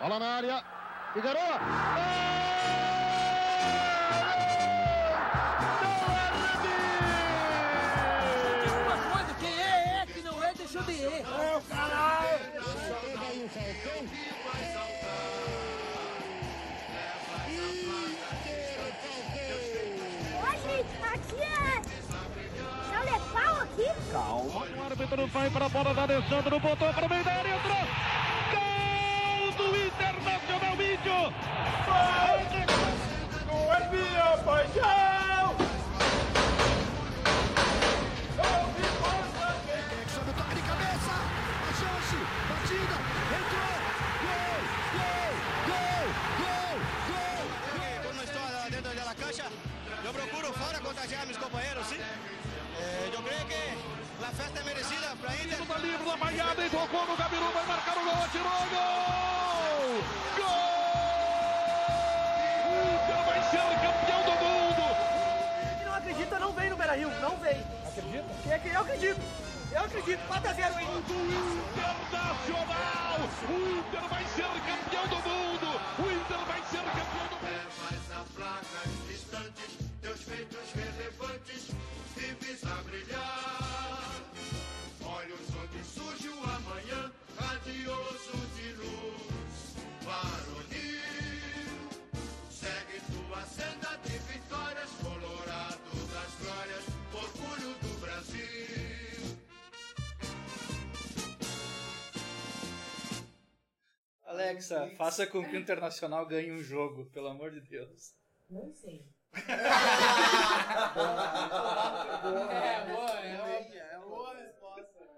Bola na área. Figueroa. Diz aqui é. É o aqui? O árbitro vai para a bola da Alessandro, botou para o meio da área, entrou. Gol do Internacional Vídeo. Gol é minha paixão. Fuera contagiar a mis compañeros, ¿sí? Eh, yo creo que la festa es merecida para Inter. Tá livre da banhada e tocou no Gabiru, vai marcar o gol, atirou, gol! Gol! O Inter vai ser campeão do mundo! Quem não acredita não vem no Beira Rio. Não vem. Acredita? Quem é que eu acredito? Eu acredito. 4x0 aí. Internacional! O Inter vai ser campeão do mundo! O Inter vai ser campeão do mundo! Teus feitos relevantes, vives a brilhar. Olhos onde surge o amanhã, radioso de luz. Varonil, segue tua senda de vitórias, colorado das glórias, orgulho do Brasil. Alexa, faça com que o Internacional ganhe um jogo, pelo amor de Deus. Não sei é, é, boa, é uma é boa resposta.